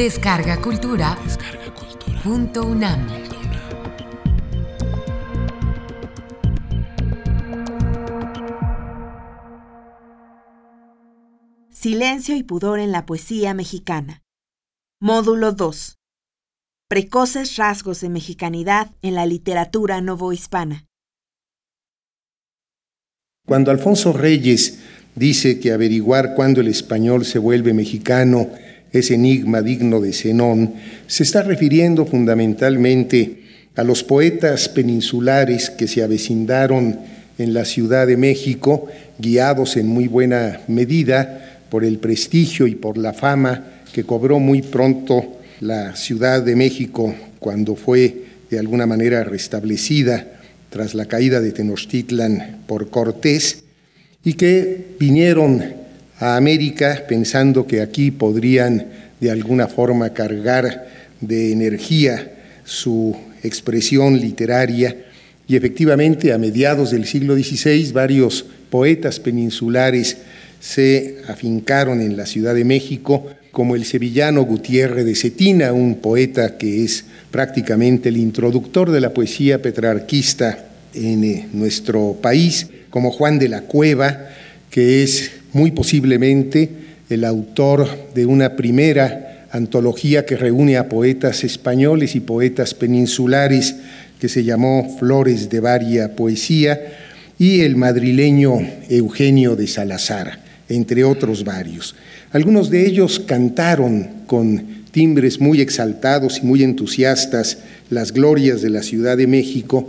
Descarga Cultura. Punto UNAM. Silencio y pudor en la poesía mexicana. Módulo 2. Precoces rasgos de mexicanidad en la literatura novohispana. Cuando Alfonso Reyes dice que averiguar cuándo el español se vuelve mexicano es enigma digno de Zenón, se está refiriendo fundamentalmente a los poetas peninsulares que se avecindaron en la Ciudad de México, guiados en muy buena medida por el prestigio y por la fama que cobró muy pronto la Ciudad de México cuando fue de alguna manera restablecida tras la caída de Tenochtitlan por Cortés, y que vinieron a América pensando que aquí podrían de alguna forma cargar de energía su expresión literaria. Y efectivamente a mediados del siglo XVI varios poetas peninsulares se afincaron en la Ciudad de México, como el sevillano Gutiérrez de Cetina, un poeta que es prácticamente el introductor de la poesía petrarquista en eh, nuestro país, como Juan de la Cueva, que es muy posiblemente el autor de una primera antología que reúne a poetas españoles y poetas peninsulares que se llamó Flores de Varia Poesía, y el madrileño Eugenio de Salazar, entre otros varios. Algunos de ellos cantaron con timbres muy exaltados y muy entusiastas las glorias de la Ciudad de México,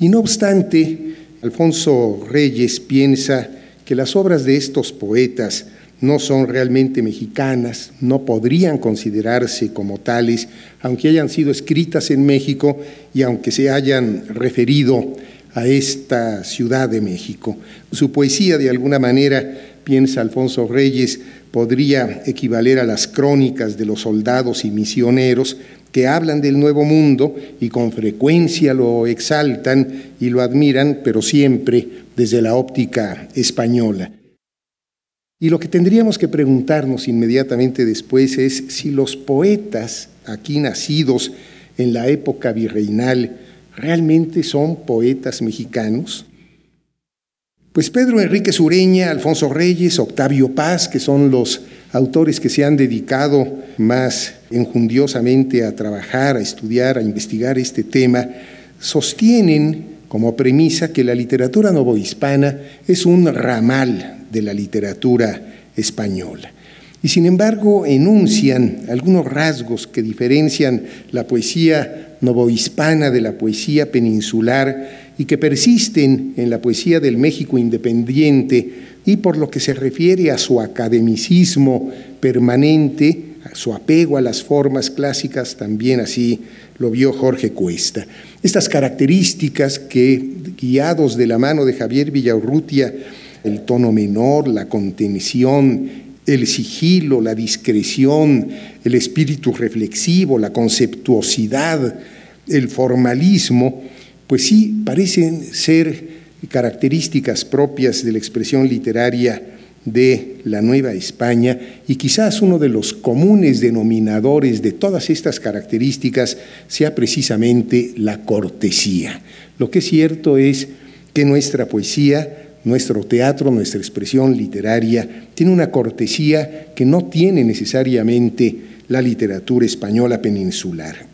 y no obstante, Alfonso Reyes piensa que las obras de estos poetas no son realmente mexicanas, no podrían considerarse como tales, aunque hayan sido escritas en México y aunque se hayan referido a esta Ciudad de México. Su poesía, de alguna manera, piensa Alfonso Reyes, podría equivaler a las crónicas de los soldados y misioneros que hablan del nuevo mundo y con frecuencia lo exaltan y lo admiran, pero siempre desde la óptica española. Y lo que tendríamos que preguntarnos inmediatamente después es si los poetas aquí nacidos en la época virreinal realmente son poetas mexicanos. Pues Pedro Enrique Sureña, Alfonso Reyes, Octavio Paz, que son los autores que se han dedicado más enjundiosamente a trabajar, a estudiar, a investigar este tema, sostienen como premisa que la literatura novohispana es un ramal de la literatura española. Y sin embargo enuncian algunos rasgos que diferencian la poesía novohispana de la poesía peninsular y que persisten en la poesía del México independiente y por lo que se refiere a su academicismo permanente, su apego a las formas clásicas, también así lo vio Jorge Cuesta. Estas características que, guiados de la mano de Javier Villaurrutia, el tono menor, la contención, el sigilo, la discreción, el espíritu reflexivo, la conceptuosidad, el formalismo, pues sí parecen ser características propias de la expresión literaria de la Nueva España y quizás uno de los comunes denominadores de todas estas características sea precisamente la cortesía. Lo que es cierto es que nuestra poesía, nuestro teatro, nuestra expresión literaria tiene una cortesía que no tiene necesariamente la literatura española peninsular.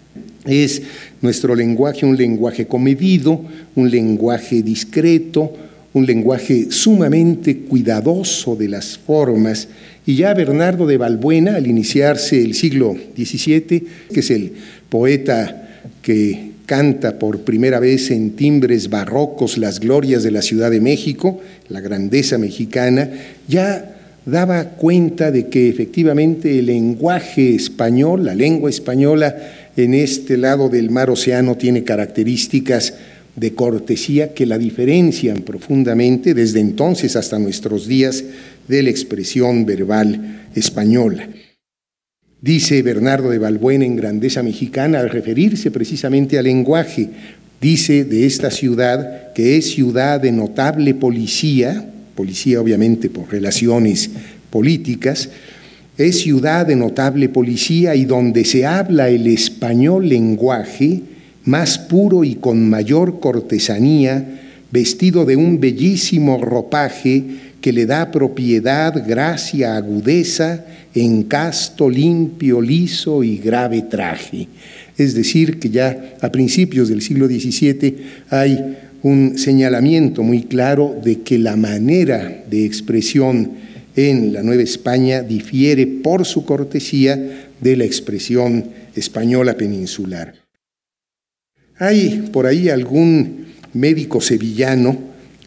Es nuestro lenguaje un lenguaje comedido, un lenguaje discreto, un lenguaje sumamente cuidadoso de las formas, y ya Bernardo de Balbuena, al iniciarse el siglo XVII, que es el poeta que canta por primera vez en timbres barrocos las glorias de la Ciudad de México, la grandeza mexicana, ya daba cuenta de que efectivamente el lenguaje español, la lengua española en este lado del mar océano tiene características de cortesía que la diferencian profundamente desde entonces hasta nuestros días de la expresión verbal española. Dice Bernardo de Balbuena en Grandeza Mexicana al referirse precisamente al lenguaje, dice de esta ciudad que es ciudad de notable policía, policía obviamente por relaciones políticas, es ciudad de notable policía y donde se habla el español lenguaje más puro y con mayor cortesanía, vestido de un bellísimo ropaje que le da propiedad, gracia, agudeza, encasto, limpio, liso y grave traje. Es decir, que ya a principios del siglo XVII hay un señalamiento muy claro de que la manera de expresión en la Nueva España difiere por su cortesía de la expresión española peninsular. Hay por ahí algún médico sevillano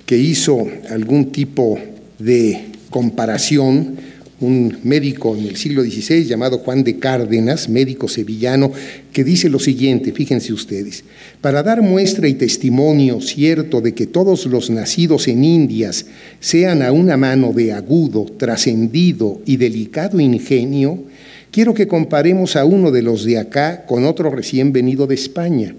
que hizo algún tipo de comparación un médico en el siglo XVI llamado Juan de Cárdenas, médico sevillano, que dice lo siguiente, fíjense ustedes, para dar muestra y testimonio cierto de que todos los nacidos en Indias sean a una mano de agudo, trascendido y delicado ingenio, quiero que comparemos a uno de los de acá con otro recién venido de España,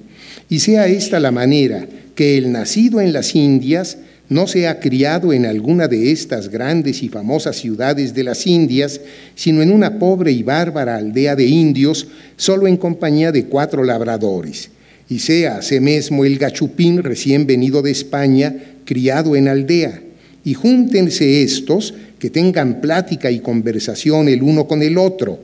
y sea esta la manera que el nacido en las Indias no se ha criado en alguna de estas grandes y famosas ciudades de las Indias, sino en una pobre y bárbara aldea de indios, solo en compañía de cuatro labradores, y sea ase mismo el gachupín recién venido de España, criado en aldea, y júntense estos, que tengan plática y conversación el uno con el otro,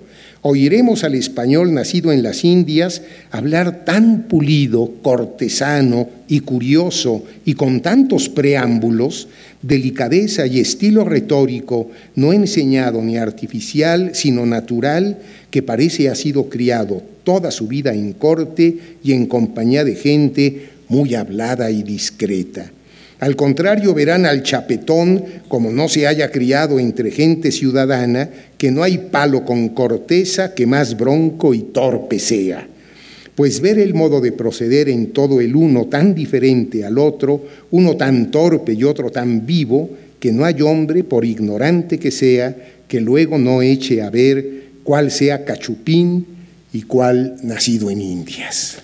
oiremos al español nacido en las Indias hablar tan pulido, cortesano y curioso y con tantos preámbulos, delicadeza y estilo retórico, no enseñado ni artificial, sino natural, que parece ha sido criado toda su vida en corte y en compañía de gente muy hablada y discreta. Al contrario, verán al chapetón, como no se haya criado entre gente ciudadana, que no hay palo con corteza que más bronco y torpe sea. Pues ver el modo de proceder en todo el uno tan diferente al otro, uno tan torpe y otro tan vivo, que no hay hombre, por ignorante que sea, que luego no eche a ver cuál sea cachupín y cuál nacido en Indias.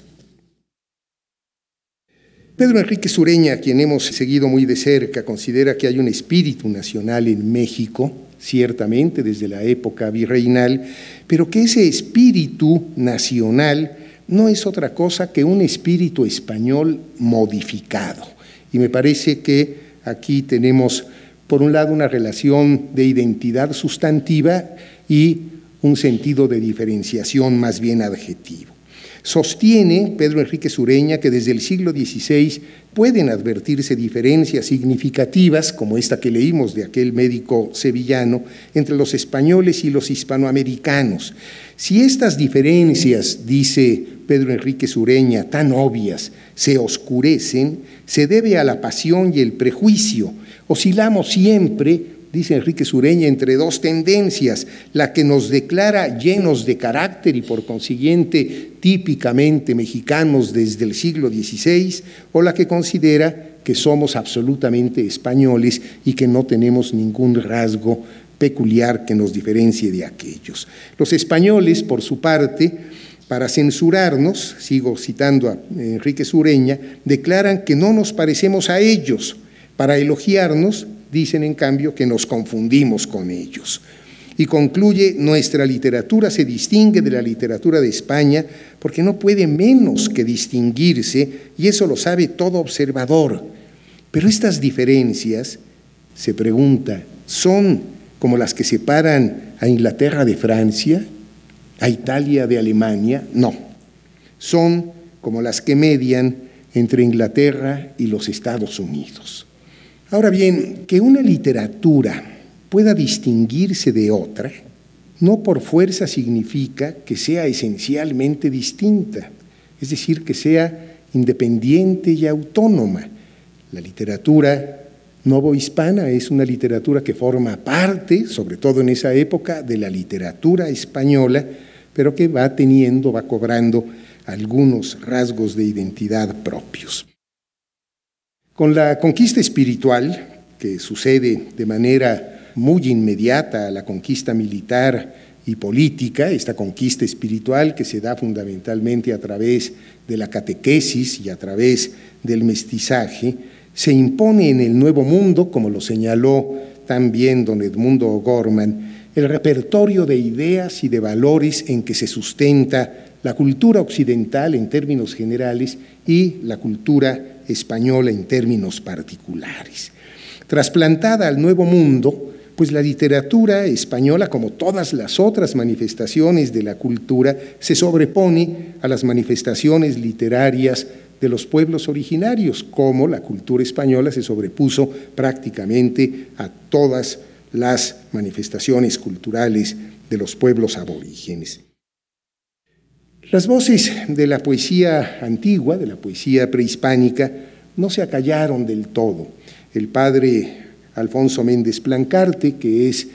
Pedro Enrique Sureña, quien hemos seguido muy de cerca, considera que hay un espíritu nacional en México, ciertamente desde la época virreinal, pero que ese espíritu nacional no es otra cosa que un espíritu español modificado. Y me parece que aquí tenemos, por un lado, una relación de identidad sustantiva y un sentido de diferenciación más bien adjetivo. Sostiene Pedro Enrique Sureña que desde el siglo XVI pueden advertirse diferencias significativas, como esta que leímos de aquel médico sevillano, entre los españoles y los hispanoamericanos. Si estas diferencias, dice Pedro Enrique Sureña, tan obvias, se oscurecen, se debe a la pasión y el prejuicio. Oscilamos siempre dice Enrique Sureña, entre dos tendencias, la que nos declara llenos de carácter y por consiguiente típicamente mexicanos desde el siglo XVI, o la que considera que somos absolutamente españoles y que no tenemos ningún rasgo peculiar que nos diferencie de aquellos. Los españoles, por su parte, para censurarnos, sigo citando a Enrique Sureña, declaran que no nos parecemos a ellos, para elogiarnos dicen en cambio que nos confundimos con ellos. Y concluye, nuestra literatura se distingue de la literatura de España porque no puede menos que distinguirse, y eso lo sabe todo observador. Pero estas diferencias, se pregunta, ¿son como las que separan a Inglaterra de Francia, a Italia de Alemania? No, son como las que median entre Inglaterra y los Estados Unidos. Ahora bien, que una literatura pueda distinguirse de otra, no por fuerza significa que sea esencialmente distinta, es decir, que sea independiente y autónoma. La literatura novohispana es una literatura que forma parte, sobre todo en esa época, de la literatura española, pero que va teniendo, va cobrando algunos rasgos de identidad propios. Con la conquista espiritual, que sucede de manera muy inmediata a la conquista militar y política, esta conquista espiritual que se da fundamentalmente a través de la catequesis y a través del mestizaje, se impone en el Nuevo Mundo, como lo señaló también don Edmundo O'Gorman, el repertorio de ideas y de valores en que se sustenta la cultura occidental en términos generales y la cultura española en términos particulares. Trasplantada al Nuevo Mundo, pues la literatura española, como todas las otras manifestaciones de la cultura, se sobrepone a las manifestaciones literarias de los pueblos originarios, como la cultura española se sobrepuso prácticamente a todas las manifestaciones culturales de los pueblos aborígenes. Las voces de la poesía antigua, de la poesía prehispánica, no se acallaron del todo. El padre Alfonso Méndez Plancarte, que es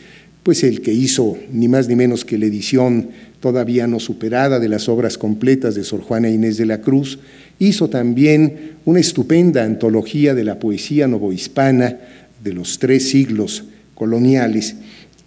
pues el que hizo ni más ni menos que la edición todavía no superada de las obras completas de Sor Juana Inés de la Cruz, hizo también una estupenda antología de la poesía novohispana de los tres siglos coloniales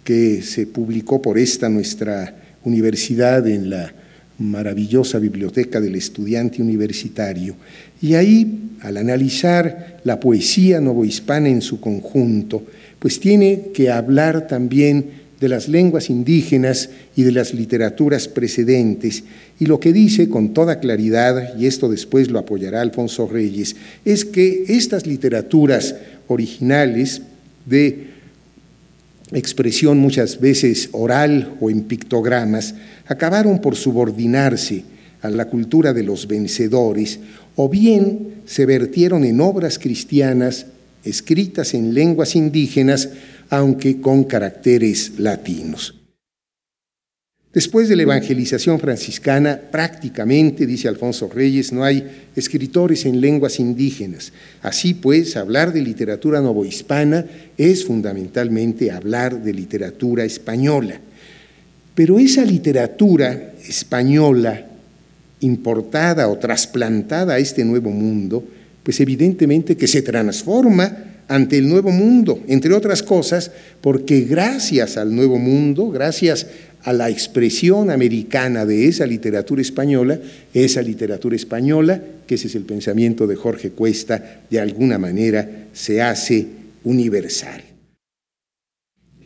que se publicó por esta nuestra universidad en la maravillosa biblioteca del estudiante universitario. Y ahí, al analizar la poesía novohispana en su conjunto, pues tiene que hablar también de las lenguas indígenas y de las literaturas precedentes. Y lo que dice con toda claridad, y esto después lo apoyará Alfonso Reyes, es que estas literaturas originales de expresión muchas veces oral o en pictogramas, acabaron por subordinarse a la cultura de los vencedores o bien se vertieron en obras cristianas escritas en lenguas indígenas, aunque con caracteres latinos. Después de la evangelización franciscana, prácticamente, dice Alfonso Reyes, no hay escritores en lenguas indígenas. Así pues, hablar de literatura novohispana es fundamentalmente hablar de literatura española. Pero esa literatura española importada o trasplantada a este nuevo mundo, pues evidentemente que se transforma ante el nuevo mundo, entre otras cosas, porque gracias al nuevo mundo, gracias a la expresión americana de esa literatura española, esa literatura española, que ese es el pensamiento de Jorge Cuesta, de alguna manera se hace universal.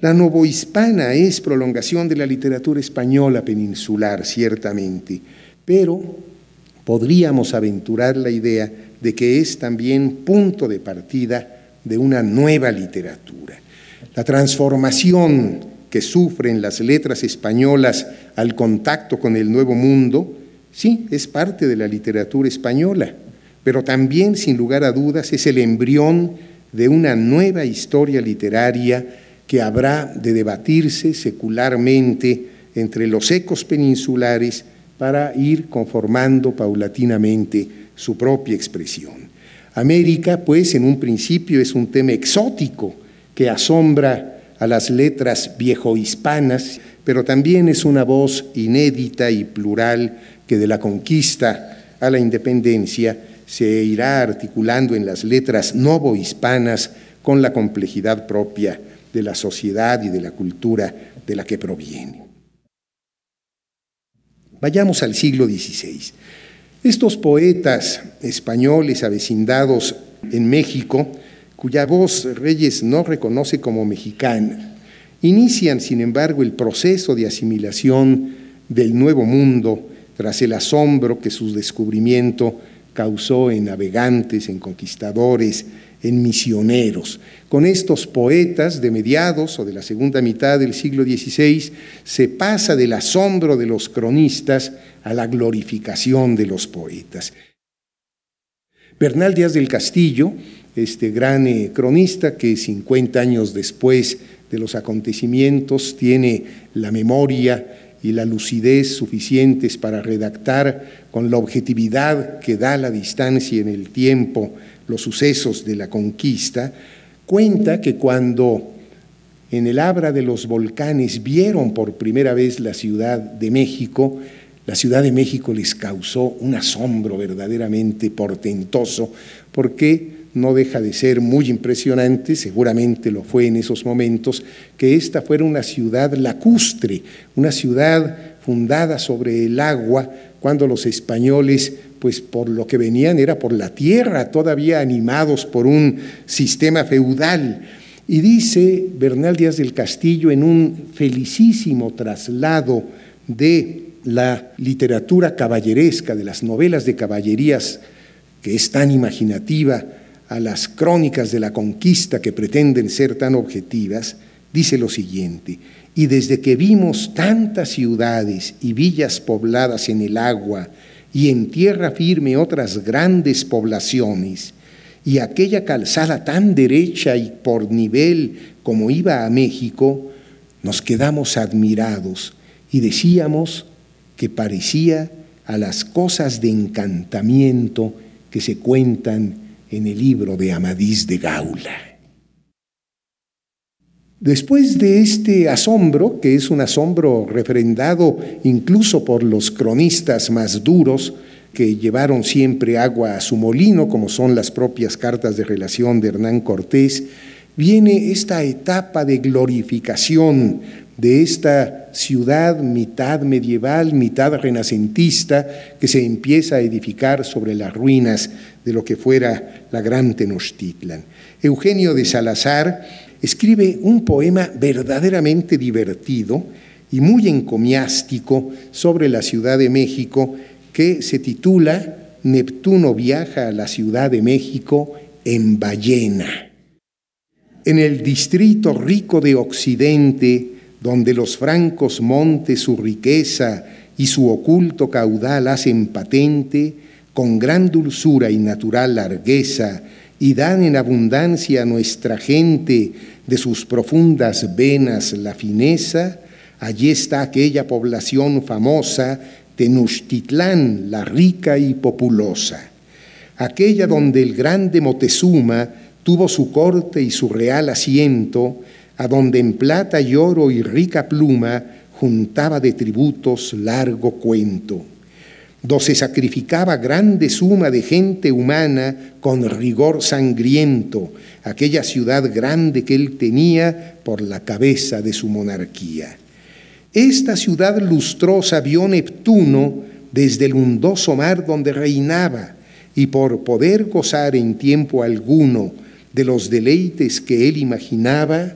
La novohispana es prolongación de la literatura española peninsular, ciertamente, pero podríamos aventurar la idea de que es también punto de partida de una nueva literatura. La transformación que sufren las letras españolas al contacto con el nuevo mundo, sí, es parte de la literatura española, pero también, sin lugar a dudas, es el embrión de una nueva historia literaria que habrá de debatirse secularmente entre los ecos peninsulares para ir conformando paulatinamente su propia expresión. América, pues, en un principio es un tema exótico que asombra a las letras viejohispanas, pero también es una voz inédita y plural que de la conquista a la independencia se irá articulando en las letras novohispanas con la complejidad propia de la sociedad y de la cultura de la que proviene. Vayamos al siglo XVI. Estos poetas españoles avecindados en México cuya voz Reyes no reconoce como mexicana, inician, sin embargo, el proceso de asimilación del nuevo mundo tras el asombro que su descubrimiento causó en navegantes, en conquistadores, en misioneros. Con estos poetas de mediados o de la segunda mitad del siglo XVI se pasa del asombro de los cronistas a la glorificación de los poetas. Bernal Díaz del Castillo este gran eh, cronista que 50 años después de los acontecimientos tiene la memoria y la lucidez suficientes para redactar con la objetividad que da la distancia en el tiempo los sucesos de la conquista, cuenta que cuando en el Abra de los Volcanes vieron por primera vez la Ciudad de México, la Ciudad de México les causó un asombro verdaderamente portentoso, porque no deja de ser muy impresionante, seguramente lo fue en esos momentos, que esta fuera una ciudad lacustre, una ciudad fundada sobre el agua, cuando los españoles, pues por lo que venían era por la tierra, todavía animados por un sistema feudal. Y dice Bernal Díaz del Castillo en un felicísimo traslado de la literatura caballeresca, de las novelas de caballerías, que es tan imaginativa, a las crónicas de la conquista que pretenden ser tan objetivas, dice lo siguiente, y desde que vimos tantas ciudades y villas pobladas en el agua y en tierra firme otras grandes poblaciones, y aquella calzada tan derecha y por nivel como iba a México, nos quedamos admirados y decíamos que parecía a las cosas de encantamiento que se cuentan en el libro de Amadís de Gaula. Después de este asombro, que es un asombro refrendado incluso por los cronistas más duros, que llevaron siempre agua a su molino, como son las propias cartas de relación de Hernán Cortés, viene esta etapa de glorificación de esta ciudad mitad medieval, mitad renacentista, que se empieza a edificar sobre las ruinas de lo que fuera la gran Tenochtitlan. Eugenio de Salazar escribe un poema verdaderamente divertido y muy encomiástico sobre la Ciudad de México que se titula Neptuno viaja a la Ciudad de México en ballena. En el distrito rico de Occidente, donde los francos montes su riqueza y su oculto caudal hacen patente, con gran dulzura y natural largueza, y dan en abundancia a nuestra gente de sus profundas venas la fineza, allí está aquella población famosa, Tenochtitlán, la rica y populosa, aquella donde el grande Moctezuma tuvo su corte y su real asiento, a donde en plata y oro y rica pluma juntaba de tributos largo cuento do se sacrificaba grande suma de gente humana con rigor sangriento, aquella ciudad grande que él tenía por la cabeza de su monarquía. Esta ciudad lustrosa vio Neptuno desde el hundoso mar donde reinaba, y por poder gozar en tiempo alguno de los deleites que él imaginaba,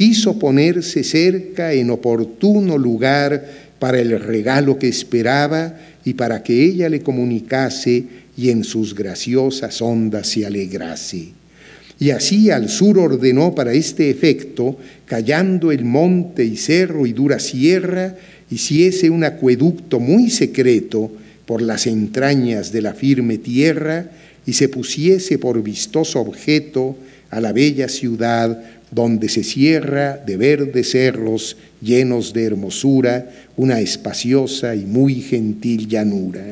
quiso ponerse cerca en oportuno lugar para el regalo que esperaba, y para que ella le comunicase y en sus graciosas ondas se alegrase. Y así al sur ordenó para este efecto, callando el monte y cerro y dura sierra, hiciese un acueducto muy secreto por las entrañas de la firme tierra, y se pusiese por vistoso objeto a la bella ciudad donde se cierra de verdes cerros llenos de hermosura una espaciosa y muy gentil llanura.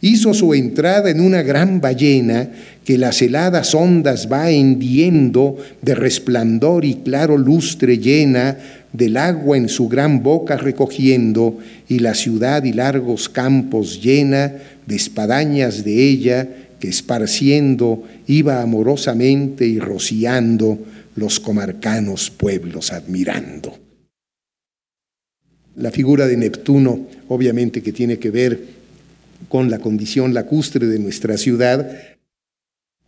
Hizo su entrada en una gran ballena que las heladas ondas va hendiendo de resplandor y claro lustre llena, del agua en su gran boca recogiendo, y la ciudad y largos campos llena de espadañas de ella, que esparciendo iba amorosamente y rociando los comarcanos pueblos admirando. La figura de Neptuno, obviamente que tiene que ver con la condición lacustre de nuestra ciudad.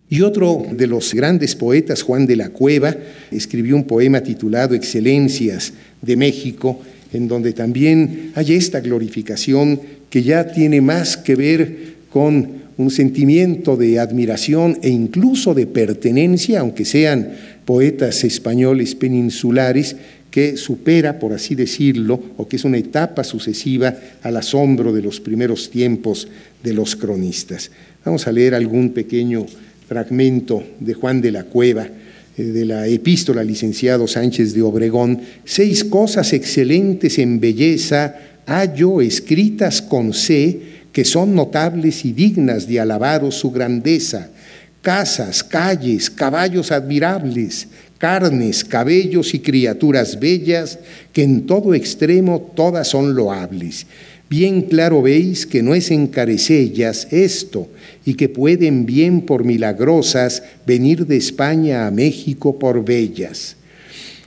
Y otro de los grandes poetas, Juan de la Cueva, escribió un poema titulado Excelencias de México, en donde también hay esta glorificación que ya tiene más que ver con un sentimiento de admiración e incluso de pertenencia, aunque sean poetas españoles peninsulares, que supera, por así decirlo, o que es una etapa sucesiva al asombro de los primeros tiempos de los cronistas. Vamos a leer algún pequeño fragmento de Juan de la Cueva, eh, de la epístola licenciado Sánchez de Obregón, seis cosas excelentes en belleza hallo escritas con C que son notables y dignas de alabaros su grandeza, casas, calles, caballos admirables, carnes, cabellos y criaturas bellas, que en todo extremo todas son loables. Bien claro veis que no es encarecellas esto, y que pueden bien por milagrosas venir de España a México por bellas.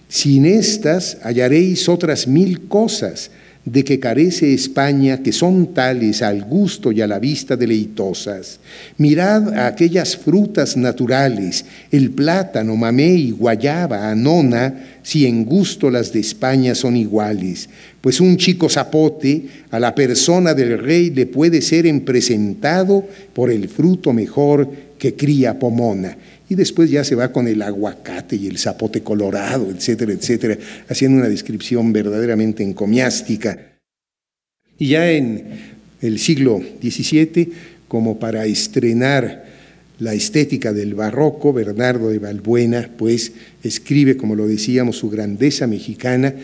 Sin estas hallaréis otras mil cosas, de que carece España, que son tales al gusto y a la vista deleitosas. Mirad a aquellas frutas naturales, el plátano, mamey, guayaba, anona, si en gusto las de España son iguales. Pues un chico zapote a la persona del rey le puede ser presentado por el fruto mejor que cría Pomona y después ya se va con el aguacate y el zapote colorado, etcétera, etcétera, haciendo una descripción verdaderamente encomiástica. Y ya en el siglo XVII, como para estrenar la estética del barroco, Bernardo de Balbuena, pues escribe, como lo decíamos, su grandeza mexicana,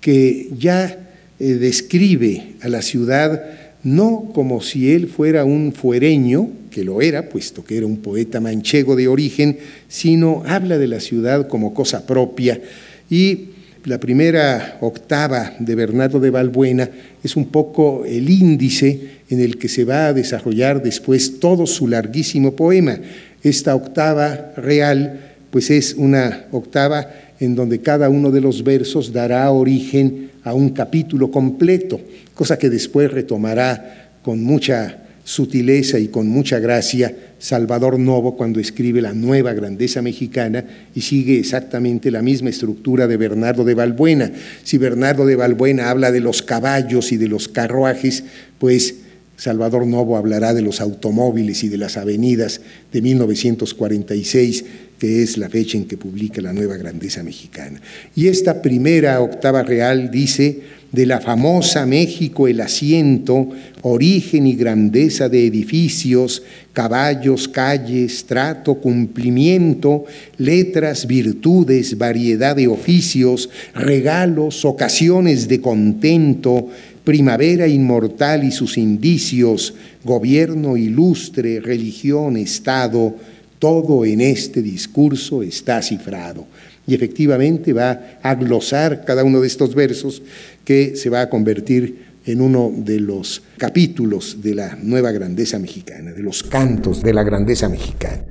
que ya eh, describe a la ciudad no como si él fuera un fuereño, que lo era, puesto que era un poeta manchego de origen, sino habla de la ciudad como cosa propia. Y la primera octava de Bernardo de Balbuena es un poco el índice en el que se va a desarrollar después todo su larguísimo poema. Esta octava real, pues es una octava en donde cada uno de los versos dará origen a un capítulo completo, cosa que después retomará con mucha sutileza y con mucha gracia Salvador Novo cuando escribe La nueva grandeza mexicana y sigue exactamente la misma estructura de Bernardo de Balbuena. Si Bernardo de Balbuena habla de los caballos y de los carruajes, pues Salvador Novo hablará de los automóviles y de las avenidas de 1946, que es la fecha en que publica la nueva grandeza mexicana. Y esta primera octava real dice, de la famosa México el asiento, origen y grandeza de edificios, caballos, calles, trato, cumplimiento, letras, virtudes, variedad de oficios, regalos, ocasiones de contento, primavera inmortal y sus indicios, gobierno ilustre, religión, Estado, todo en este discurso está cifrado. Y efectivamente va a glosar cada uno de estos versos que se va a convertir en uno de los capítulos de la nueva grandeza mexicana, de los cantos de la grandeza mexicana.